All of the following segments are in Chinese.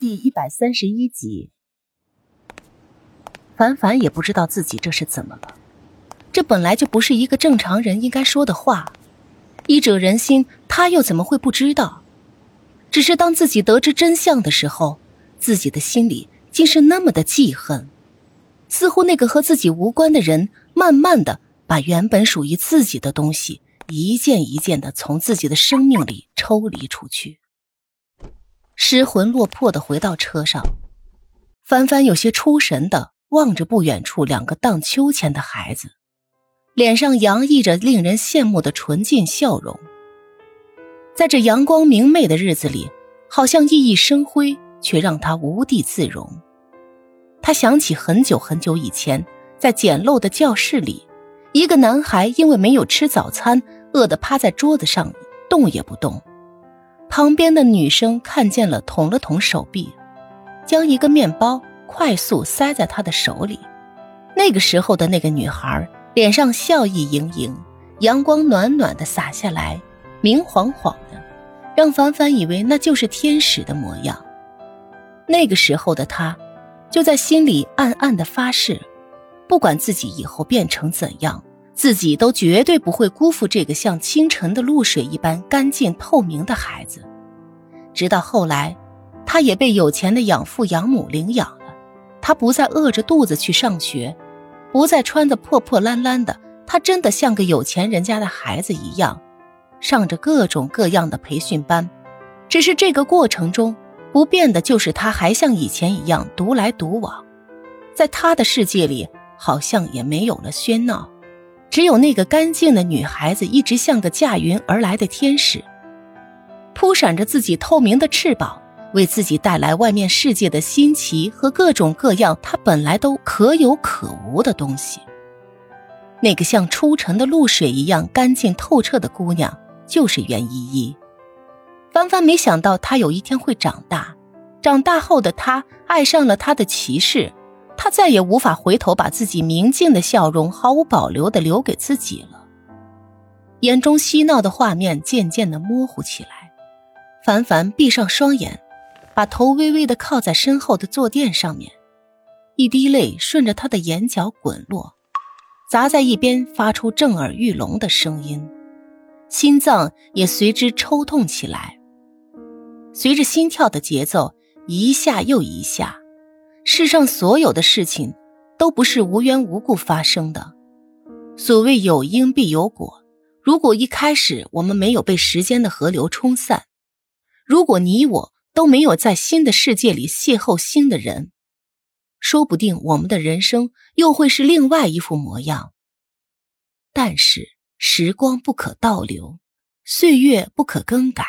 第一百三十一集，凡凡也不知道自己这是怎么了，这本来就不是一个正常人应该说的话。医者仁心，他又怎么会不知道？只是当自己得知真相的时候，自己的心里竟是那么的记恨，似乎那个和自己无关的人，慢慢的把原本属于自己的东西，一件一件的从自己的生命里抽离出去。失魂落魄的回到车上，帆帆有些出神的望着不远处两个荡秋千的孩子，脸上洋溢着令人羡慕的纯净笑容。在这阳光明媚的日子里，好像熠熠生辉，却让他无地自容。他想起很久很久以前，在简陋的教室里，一个男孩因为没有吃早餐，饿得趴在桌子上动也不动。旁边的女生看见了，捅了捅手臂，将一个面包快速塞在他的手里。那个时候的那个女孩脸上笑意盈盈，阳光暖暖的洒下来，明晃晃的，让凡凡以为那就是天使的模样。那个时候的她，就在心里暗暗的发誓，不管自己以后变成怎样。自己都绝对不会辜负这个像清晨的露水一般干净透明的孩子。直到后来，他也被有钱的养父养母领养了，他不再饿着肚子去上学，不再穿得破破烂烂的，他真的像个有钱人家的孩子一样，上着各种各样的培训班。只是这个过程中，不变的就是他还像以前一样独来独往，在他的世界里，好像也没有了喧闹。只有那个干净的女孩子，一直像个驾云而来的天使，扑闪着自己透明的翅膀，为自己带来外面世界的新奇和各种各样她本来都可有可无的东西。那个像初晨的露水一样干净透彻的姑娘，就是袁依依。帆帆没想到她有一天会长大，长大后的她爱上了她的骑士。他再也无法回头，把自己明净的笑容毫无保留的留给自己了。眼中嬉闹的画面渐渐的模糊起来。凡凡闭上双眼，把头微微的靠在身后的坐垫上面，一滴泪顺着他的眼角滚落，砸在一边，发出震耳欲聋的声音，心脏也随之抽痛起来，随着心跳的节奏，一下又一下。世上所有的事情，都不是无缘无故发生的。所谓有因必有果。如果一开始我们没有被时间的河流冲散，如果你我都没有在新的世界里邂逅新的人，说不定我们的人生又会是另外一副模样。但是时光不可倒流，岁月不可更改。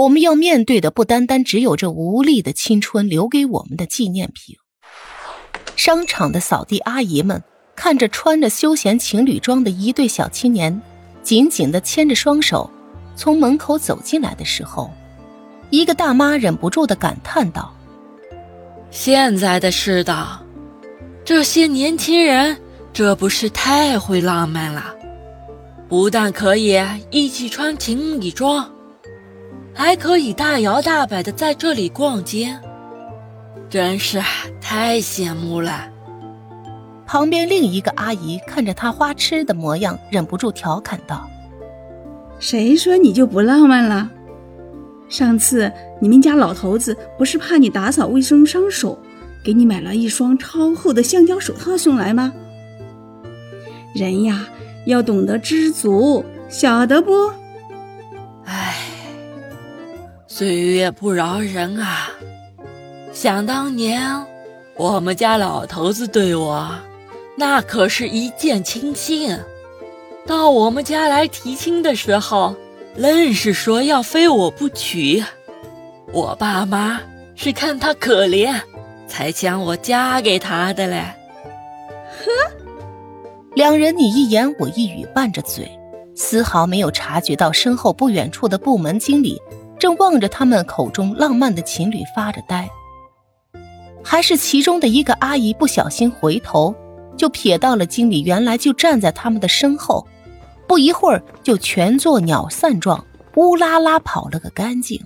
我们要面对的不单单只有这无力的青春留给我们的纪念品。商场的扫地阿姨们看着穿着休闲情侣装的一对小青年，紧紧的牵着双手从门口走进来的时候，一个大妈忍不住的感叹道：“现在的世道，这些年轻人这不是太会浪漫了？不但可以一起穿情侣装。”还可以大摇大摆的在这里逛街，真是太羡慕了。旁边另一个阿姨看着他花痴的模样，忍不住调侃道：“谁说你就不浪漫了？上次你们家老头子不是怕你打扫卫生伤手，给你买了一双超厚的橡胶手套送来吗？人呀，要懂得知足，晓得不？”岁月不饶人啊！想当年，我们家老头子对我，那可是一见倾心。到我们家来提亲的时候，愣是说要非我不娶。我爸妈是看他可怜，才将我嫁给他的嘞。呵，两人你一言我一语拌着嘴，丝毫没有察觉到身后不远处的部门经理。正望着他们口中浪漫的情侣发着呆，还是其中的一个阿姨不小心回头，就瞥到了经理原来就站在他们的身后，不一会儿就全作鸟散状，乌拉拉跑了个干净。